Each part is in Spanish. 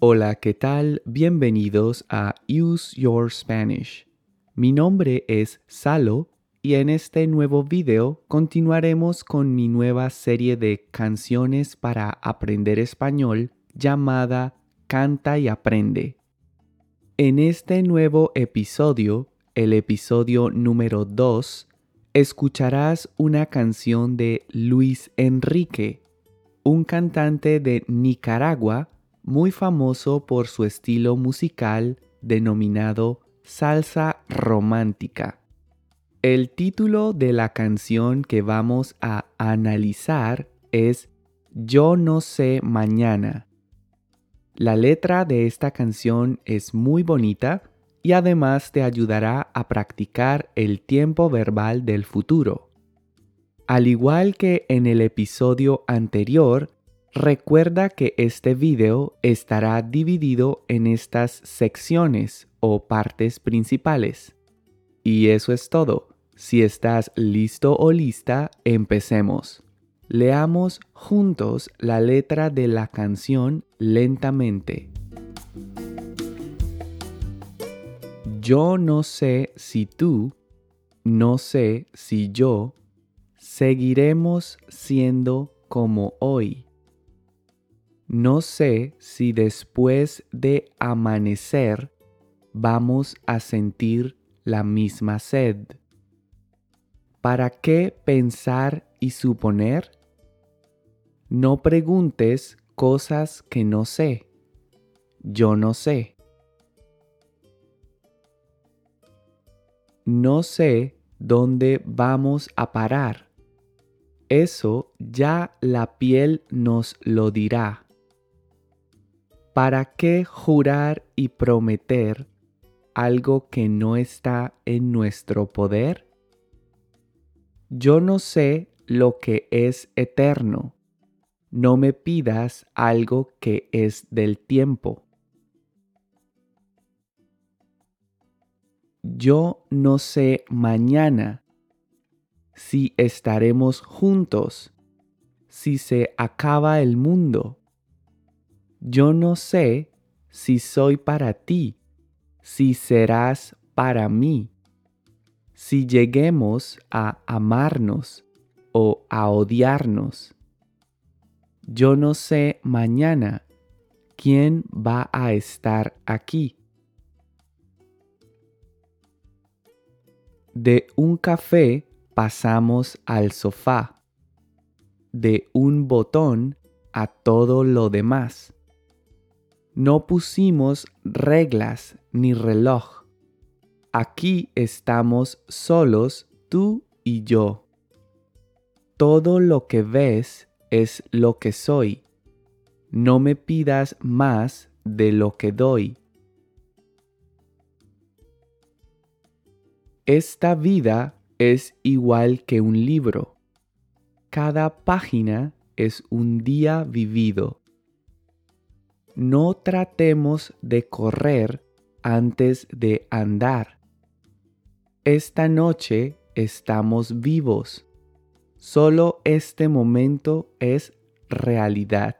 Hola, ¿qué tal? Bienvenidos a Use Your Spanish. Mi nombre es Salo y en este nuevo video continuaremos con mi nueva serie de canciones para aprender español llamada Canta y Aprende. En este nuevo episodio, el episodio número 2, escucharás una canción de Luis Enrique, un cantante de Nicaragua muy famoso por su estilo musical denominado salsa romántica. El título de la canción que vamos a analizar es Yo no sé mañana. La letra de esta canción es muy bonita y además te ayudará a practicar el tiempo verbal del futuro. Al igual que en el episodio anterior, recuerda que este video estará dividido en estas secciones o partes principales. Y eso es todo. Si estás listo o lista, empecemos. Leamos juntos la letra de la canción lentamente. Yo no sé si tú, no sé si yo, seguiremos siendo como hoy. No sé si después de amanecer vamos a sentir la misma sed. ¿Para qué pensar y suponer? No preguntes cosas que no sé. Yo no sé. No sé dónde vamos a parar. Eso ya la piel nos lo dirá. ¿Para qué jurar y prometer algo que no está en nuestro poder? Yo no sé lo que es eterno no me pidas algo que es del tiempo. Yo no sé mañana si estaremos juntos, si se acaba el mundo. Yo no sé si soy para ti, si serás para mí, si lleguemos a amarnos o a odiarnos yo no sé mañana quién va a estar aquí. De un café pasamos al sofá. De un botón a todo lo demás. No pusimos reglas ni reloj. Aquí estamos solos tú y yo. Todo lo que ves es lo que soy. No me pidas más de lo que doy. Esta vida es igual que un libro. Cada página es un día vivido. No tratemos de correr antes de andar. Esta noche estamos vivos. Solo este momento es realidad.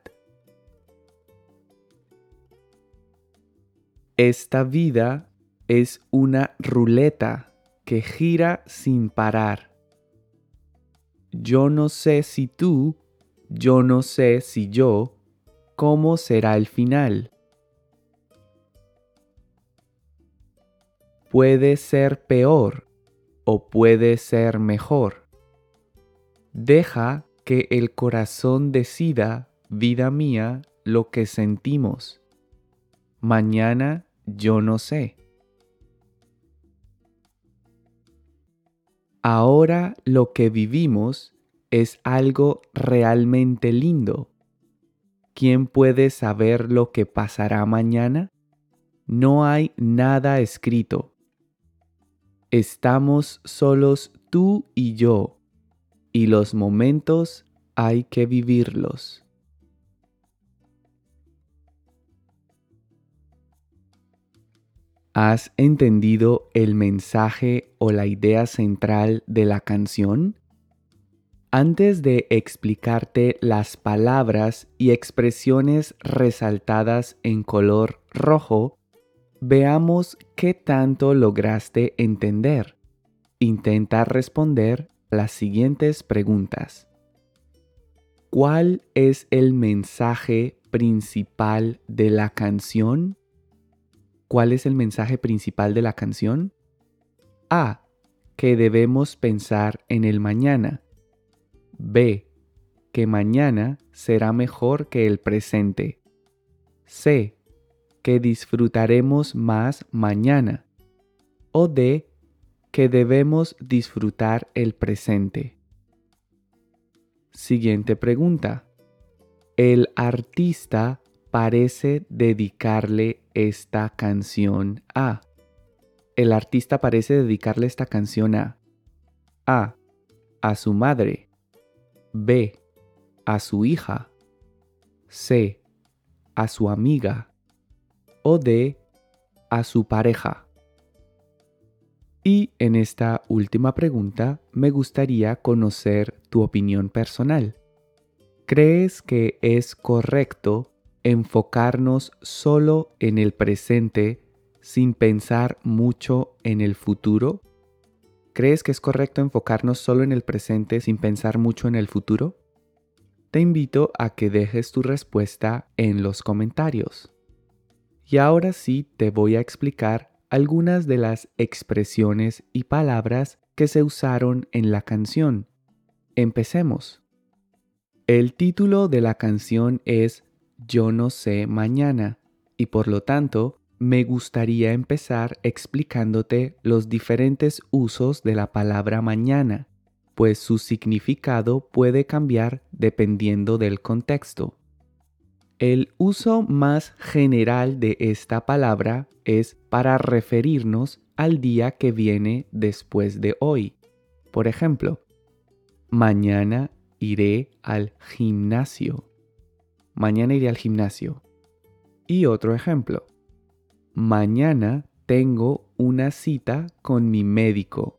Esta vida es una ruleta que gira sin parar. Yo no sé si tú, yo no sé si yo, cómo será el final. Puede ser peor o puede ser mejor. Deja que el corazón decida, vida mía, lo que sentimos. Mañana yo no sé. Ahora lo que vivimos es algo realmente lindo. ¿Quién puede saber lo que pasará mañana? No hay nada escrito. Estamos solos tú y yo y los momentos hay que vivirlos. ¿Has entendido el mensaje o la idea central de la canción? Antes de explicarte las palabras y expresiones resaltadas en color rojo, veamos qué tanto lograste entender. Intenta responder las siguientes preguntas. ¿Cuál es el mensaje principal de la canción? ¿Cuál es el mensaje principal de la canción? A. Que debemos pensar en el mañana. B. Que mañana será mejor que el presente. C. Que disfrutaremos más mañana. O D. Que debemos disfrutar el presente. Siguiente pregunta. El artista parece dedicarle esta canción a. El artista parece dedicarle esta canción a A. A su madre. B. A su hija. C. A su amiga. O D. A su pareja. Y en esta última pregunta me gustaría conocer tu opinión personal. ¿Crees que es correcto enfocarnos solo en el presente sin pensar mucho en el futuro? ¿Crees que es correcto enfocarnos solo en el presente sin pensar mucho en el futuro? Te invito a que dejes tu respuesta en los comentarios. Y ahora sí te voy a explicar algunas de las expresiones y palabras que se usaron en la canción. Empecemos. El título de la canción es Yo no sé mañana y por lo tanto me gustaría empezar explicándote los diferentes usos de la palabra mañana, pues su significado puede cambiar dependiendo del contexto. El uso más general de esta palabra es para referirnos al día que viene después de hoy. Por ejemplo, mañana iré al gimnasio. Mañana iré al gimnasio. Y otro ejemplo, Mañana tengo una cita con mi médico.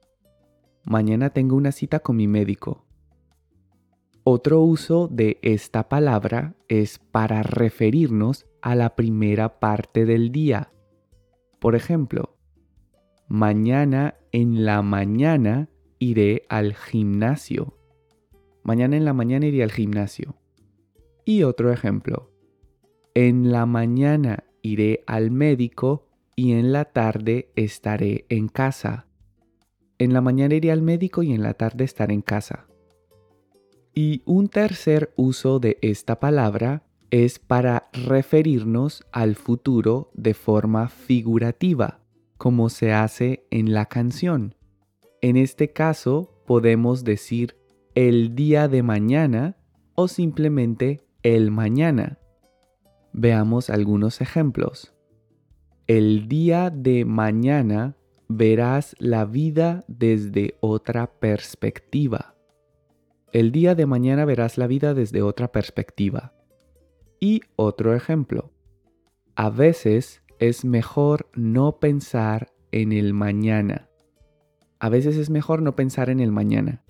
Mañana tengo una cita con mi médico. Otro uso de esta palabra es para referirnos a la primera parte del día. Por ejemplo, mañana en la mañana iré al gimnasio. Mañana en la mañana iré al gimnasio. Y otro ejemplo. En la mañana iré al médico y en la tarde estaré en casa. En la mañana iré al médico y en la tarde estaré en casa. Y un tercer uso de esta palabra es para referirnos al futuro de forma figurativa, como se hace en la canción. En este caso podemos decir el día de mañana o simplemente el mañana. Veamos algunos ejemplos. El día de mañana verás la vida desde otra perspectiva. El día de mañana verás la vida desde otra perspectiva. Y otro ejemplo. A veces es mejor no pensar en el mañana. A veces es mejor no pensar en el mañana.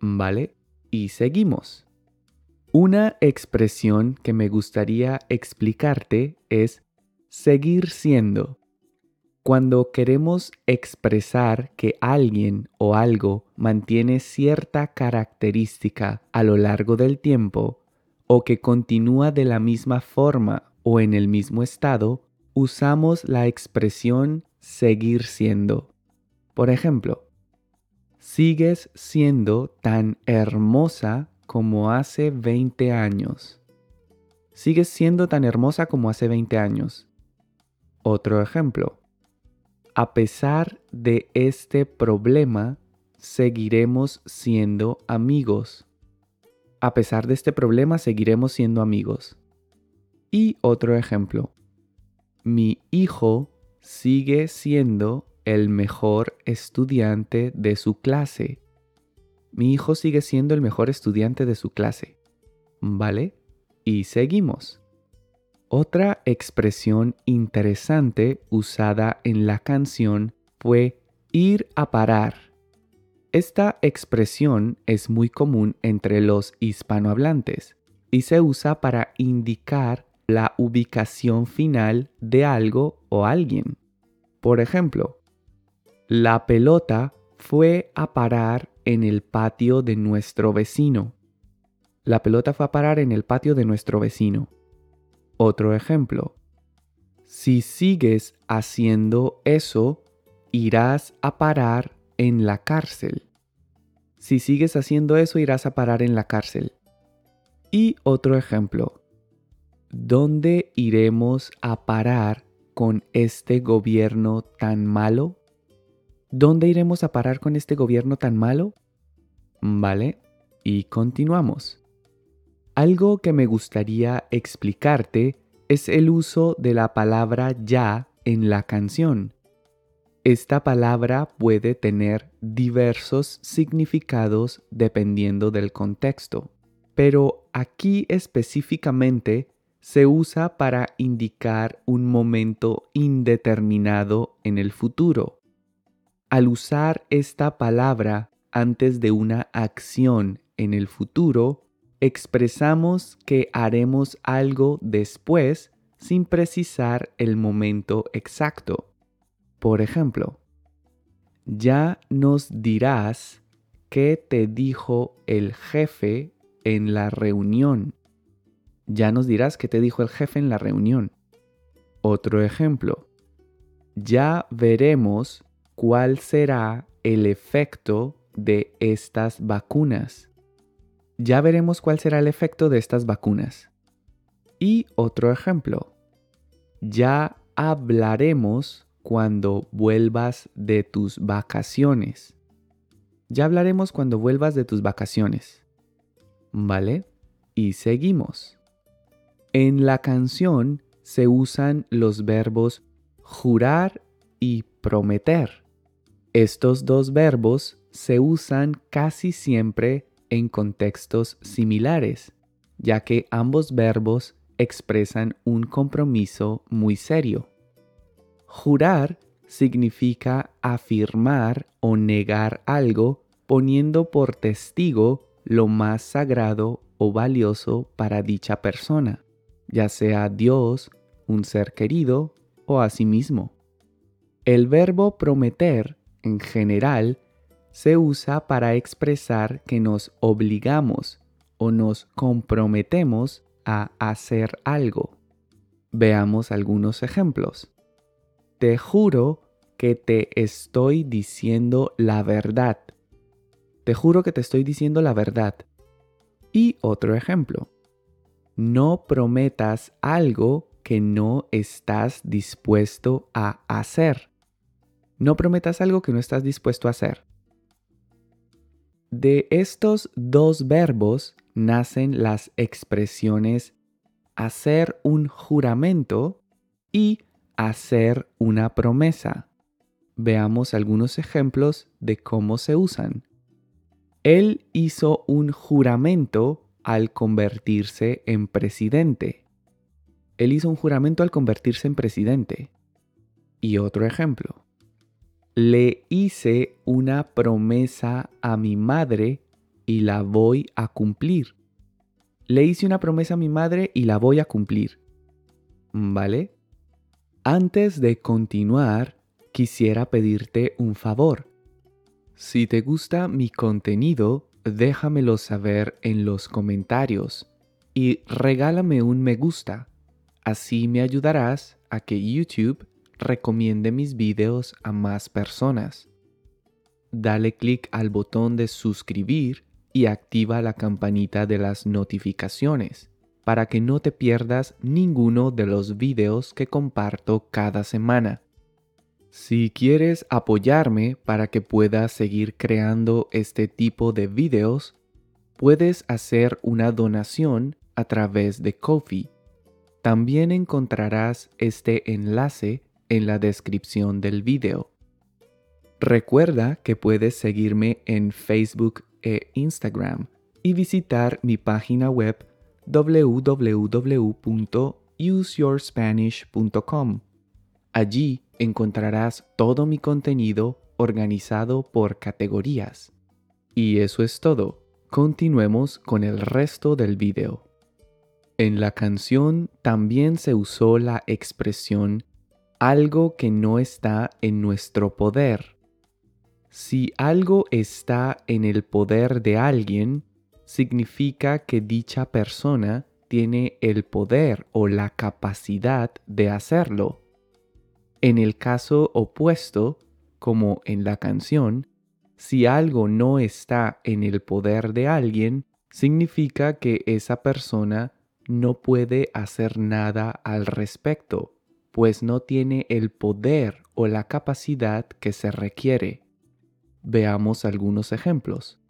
¿Vale? Y seguimos. Una expresión que me gustaría explicarte es seguir siendo. Cuando queremos expresar que alguien o algo mantiene cierta característica a lo largo del tiempo o que continúa de la misma forma o en el mismo estado, usamos la expresión seguir siendo. Por ejemplo, sigues siendo tan hermosa como hace 20 años. Sigues siendo tan hermosa como hace 20 años. Otro ejemplo. A pesar de este problema, seguiremos siendo amigos. A pesar de este problema, seguiremos siendo amigos. Y otro ejemplo. Mi hijo sigue siendo el mejor estudiante de su clase mi hijo sigue siendo el mejor estudiante de su clase. ¿Vale? Y seguimos. Otra expresión interesante usada en la canción fue ir a parar. Esta expresión es muy común entre los hispanohablantes y se usa para indicar la ubicación final de algo o alguien. Por ejemplo, la pelota fue a parar en el patio de nuestro vecino. La pelota fue a parar en el patio de nuestro vecino. Otro ejemplo. Si sigues haciendo eso, irás a parar en la cárcel. Si sigues haciendo eso, irás a parar en la cárcel. Y otro ejemplo. ¿Dónde iremos a parar con este gobierno tan malo? ¿Dónde iremos a parar con este gobierno tan malo? Vale, y continuamos. Algo que me gustaría explicarte es el uso de la palabra ya en la canción. Esta palabra puede tener diversos significados dependiendo del contexto, pero aquí específicamente se usa para indicar un momento indeterminado en el futuro. Al usar esta palabra antes de una acción en el futuro, expresamos que haremos algo después sin precisar el momento exacto. Por ejemplo, ya nos dirás qué te dijo el jefe en la reunión. Ya nos dirás qué te dijo el jefe en la reunión. Otro ejemplo. Ya veremos cuál será el efecto de estas vacunas. Ya veremos cuál será el efecto de estas vacunas. Y otro ejemplo. Ya hablaremos cuando vuelvas de tus vacaciones. Ya hablaremos cuando vuelvas de tus vacaciones. ¿Vale? Y seguimos. En la canción se usan los verbos jurar y prometer. Estos dos verbos se usan casi siempre en contextos similares, ya que ambos verbos expresan un compromiso muy serio. Jurar significa afirmar o negar algo poniendo por testigo lo más sagrado o valioso para dicha persona ya sea Dios, un ser querido o a sí mismo. El verbo prometer, en general, se usa para expresar que nos obligamos o nos comprometemos a hacer algo. Veamos algunos ejemplos. Te juro que te estoy diciendo la verdad. Te juro que te estoy diciendo la verdad. Y otro ejemplo no prometas algo que no estás dispuesto a hacer. No prometas algo que no estás dispuesto a hacer. De estos dos verbos nacen las expresiones hacer un juramento y hacer una promesa. Veamos algunos ejemplos de cómo se usan. Él hizo un juramento al convertirse en presidente. Él hizo un juramento al convertirse en presidente. Y otro ejemplo. Le hice una promesa a mi madre y la voy a cumplir. Le hice una promesa a mi madre y la voy a cumplir. ¿Vale? Antes de continuar, quisiera pedirte un favor. Si te gusta mi contenido, déjamelo saber en los comentarios y regálame un me gusta. Así me ayudarás a que YouTube recomiende mis videos a más personas. Dale clic al botón de suscribir y activa la campanita de las notificaciones para que no te pierdas ninguno de los videos que comparto cada semana. Si quieres apoyarme para que pueda seguir creando este tipo de videos, puedes hacer una donación a través de Kofi. También encontrarás este enlace en la descripción del video. Recuerda que puedes seguirme en Facebook e Instagram y visitar mi página web www.useyourspanish.com. Allí encontrarás todo mi contenido organizado por categorías. Y eso es todo. Continuemos con el resto del video. En la canción también se usó la expresión algo que no está en nuestro poder. Si algo está en el poder de alguien, significa que dicha persona tiene el poder o la capacidad de hacerlo. En el caso opuesto, como en la canción, si algo no está en el poder de alguien, significa que esa persona no puede hacer nada al respecto, pues no tiene el poder o la capacidad que se requiere. Veamos algunos ejemplos.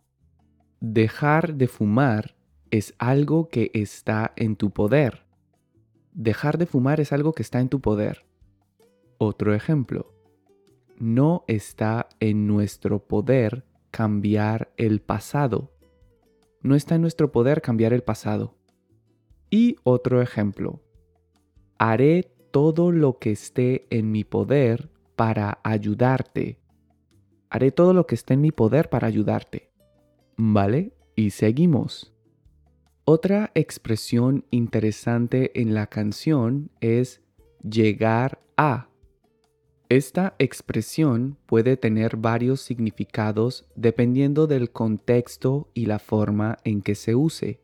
Dejar de fumar es algo que está en tu poder. Dejar de fumar es algo que está en tu poder. Otro ejemplo. No está en nuestro poder cambiar el pasado. No está en nuestro poder cambiar el pasado. Y otro ejemplo. Haré todo lo que esté en mi poder para ayudarte. Haré todo lo que esté en mi poder para ayudarte. ¿Vale? Y seguimos. Otra expresión interesante en la canción es llegar a. Esta expresión puede tener varios significados dependiendo del contexto y la forma en que se use.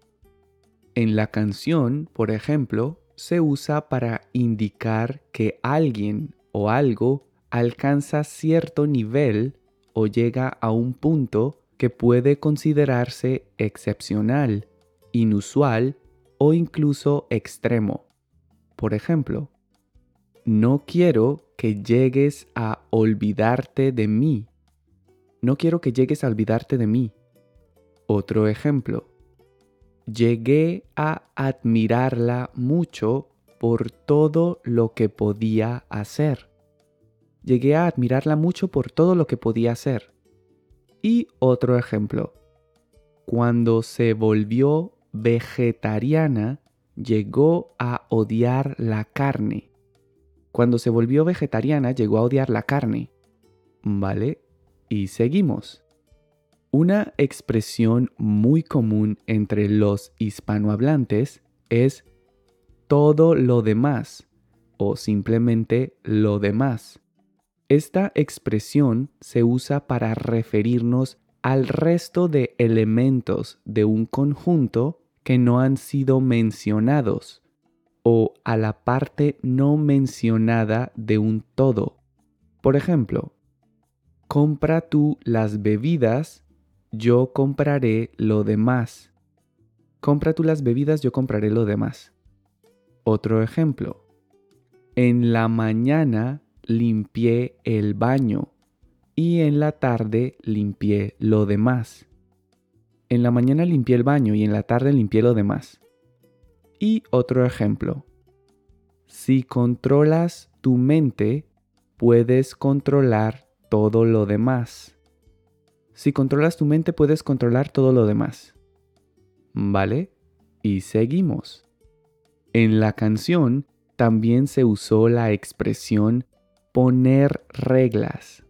En la canción, por ejemplo, se usa para indicar que alguien o algo alcanza cierto nivel o llega a un punto que puede considerarse excepcional, inusual o incluso extremo. Por ejemplo, no quiero que llegues a olvidarte de mí. No quiero que llegues a olvidarte de mí. Otro ejemplo. Llegué a admirarla mucho por todo lo que podía hacer. Llegué a admirarla mucho por todo lo que podía hacer. Y otro ejemplo. Cuando se volvió vegetariana, llegó a odiar la carne. Cuando se volvió vegetariana, llegó a odiar la carne. ¿Vale? Y seguimos. Una expresión muy común entre los hispanohablantes es todo lo demás o simplemente lo demás. Esta expresión se usa para referirnos al resto de elementos de un conjunto que no han sido mencionados o a la parte no mencionada de un todo. Por ejemplo, compra tú las bebidas, yo compraré lo demás. Compra tú las bebidas, yo compraré lo demás. Otro ejemplo. En la mañana limpié el baño y en la tarde limpié lo demás. En la mañana limpié el baño y en la tarde limpié lo demás. Y otro ejemplo. Si controlas tu mente, puedes controlar todo lo demás. Si controlas tu mente, puedes controlar todo lo demás. ¿Vale? Y seguimos. En la canción también se usó la expresión Poner reglas.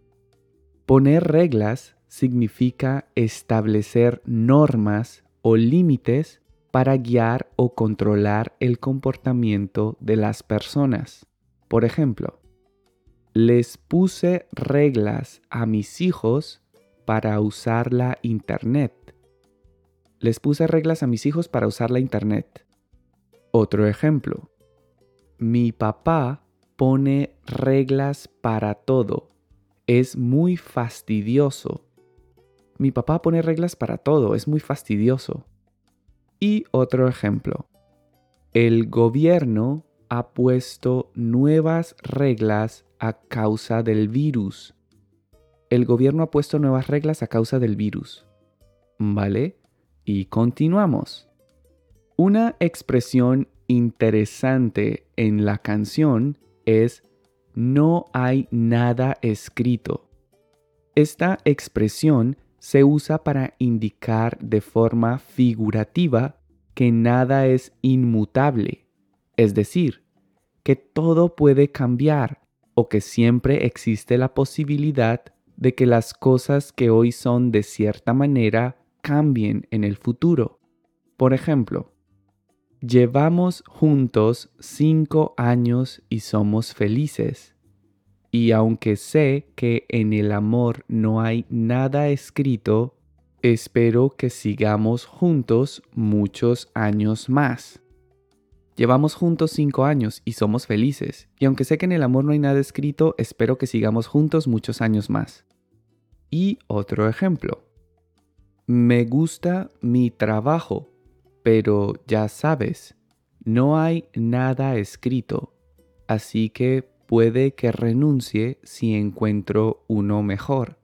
Poner reglas significa establecer normas o límites para guiar o controlar el comportamiento de las personas. Por ejemplo, les puse reglas a mis hijos para usar la Internet. Les puse reglas a mis hijos para usar la Internet. Otro ejemplo. Mi papá pone reglas para todo. Es muy fastidioso. Mi papá pone reglas para todo. Es muy fastidioso. Y otro ejemplo. El gobierno ha puesto nuevas reglas a causa del virus. El gobierno ha puesto nuevas reglas a causa del virus. ¿Vale? Y continuamos. Una expresión interesante en la canción es no hay nada escrito. Esta expresión se usa para indicar de forma figurativa que nada es inmutable, es decir, que todo puede cambiar o que siempre existe la posibilidad de que las cosas que hoy son de cierta manera cambien en el futuro. Por ejemplo, llevamos juntos cinco años y somos felices. Y aunque sé que en el amor no hay nada escrito, espero que sigamos juntos muchos años más. Llevamos juntos cinco años y somos felices, y aunque sé que en el amor no hay nada escrito, espero que sigamos juntos muchos años más. Y otro ejemplo. Me gusta mi trabajo, pero ya sabes, no hay nada escrito, así que puede que renuncie si encuentro uno mejor.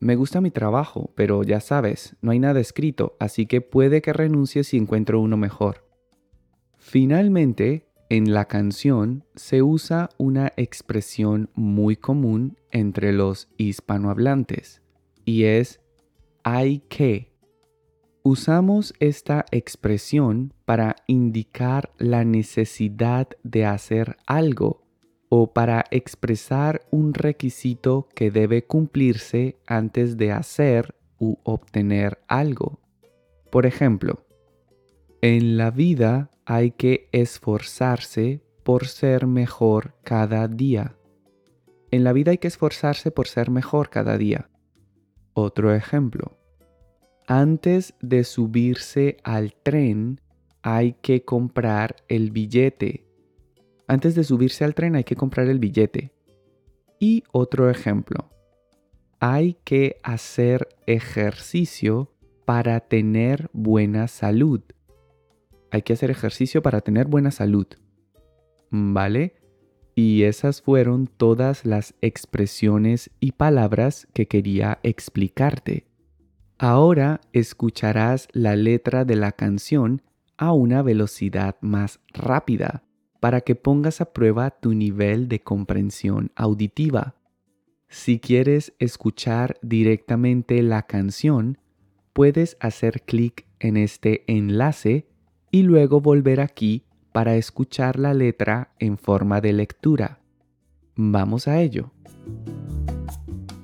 Me gusta mi trabajo, pero ya sabes, no hay nada escrito, así que puede que renuncie si encuentro uno mejor. Finalmente, en la canción se usa una expresión muy común entre los hispanohablantes y es hay que. Usamos esta expresión para indicar la necesidad de hacer algo o para expresar un requisito que debe cumplirse antes de hacer u obtener algo. Por ejemplo, en la vida hay que esforzarse por ser mejor cada día. En la vida hay que esforzarse por ser mejor cada día. Otro ejemplo. Antes de subirse al tren hay que comprar el billete. Antes de subirse al tren hay que comprar el billete. Y otro ejemplo. Hay que hacer ejercicio para tener buena salud hay que hacer ejercicio para tener buena salud. ¿Vale? Y esas fueron todas las expresiones y palabras que quería explicarte. Ahora escucharás la letra de la canción a una velocidad más rápida para que pongas a prueba tu nivel de comprensión auditiva. Si quieres escuchar directamente la canción, puedes hacer clic en este enlace y luego volver aquí para escuchar la letra en forma de lectura. Vamos a ello.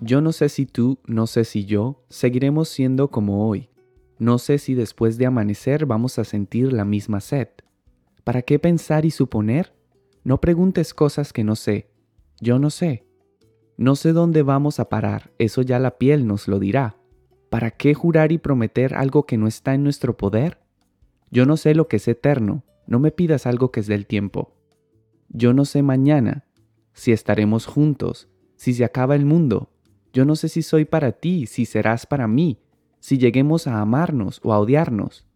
Yo no sé si tú, no sé si yo, seguiremos siendo como hoy. No sé si después de amanecer vamos a sentir la misma sed. ¿Para qué pensar y suponer? No preguntes cosas que no sé. Yo no sé. No sé dónde vamos a parar, eso ya la piel nos lo dirá. ¿Para qué jurar y prometer algo que no está en nuestro poder? Yo no sé lo que es eterno, no me pidas algo que es del tiempo. Yo no sé mañana, si estaremos juntos, si se acaba el mundo. Yo no sé si soy para ti, si serás para mí, si lleguemos a amarnos o a odiarnos.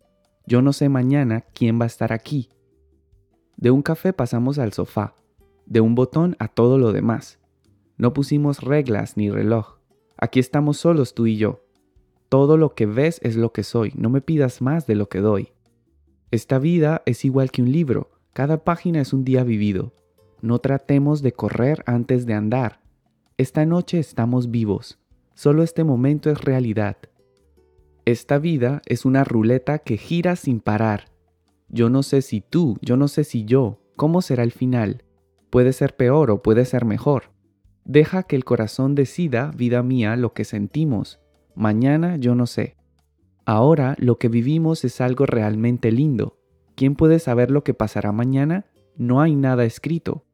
Yo no sé mañana quién va a estar aquí. De un café pasamos al sofá, de un botón a todo lo demás. No pusimos reglas ni reloj. Aquí estamos solos tú y yo. Todo lo que ves es lo que soy, no me pidas más de lo que doy. Esta vida es igual que un libro, cada página es un día vivido. No tratemos de correr antes de andar. Esta noche estamos vivos, solo este momento es realidad. Esta vida es una ruleta que gira sin parar. Yo no sé si tú, yo no sé si yo, cómo será el final. Puede ser peor o puede ser mejor. Deja que el corazón decida, vida mía, lo que sentimos. Mañana yo no sé. Ahora lo que vivimos es algo realmente lindo. ¿Quién puede saber lo que pasará mañana? No hay nada escrito.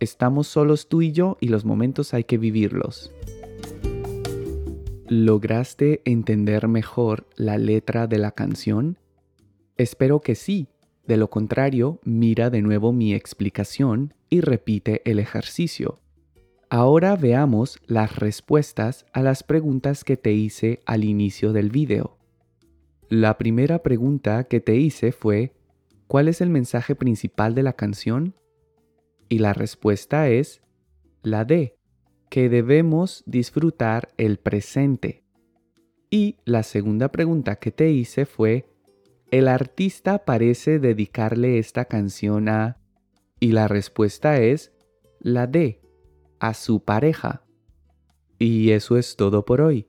Estamos solos tú y yo y los momentos hay que vivirlos. ¿Lograste entender mejor la letra de la canción? Espero que sí. De lo contrario, mira de nuevo mi explicación y repite el ejercicio. Ahora veamos las respuestas a las preguntas que te hice al inicio del video. La primera pregunta que te hice fue, ¿cuál es el mensaje principal de la canción? Y la respuesta es la D, que debemos disfrutar el presente. Y la segunda pregunta que te hice fue, ¿el artista parece dedicarle esta canción a... Y la respuesta es la D, a su pareja. Y eso es todo por hoy.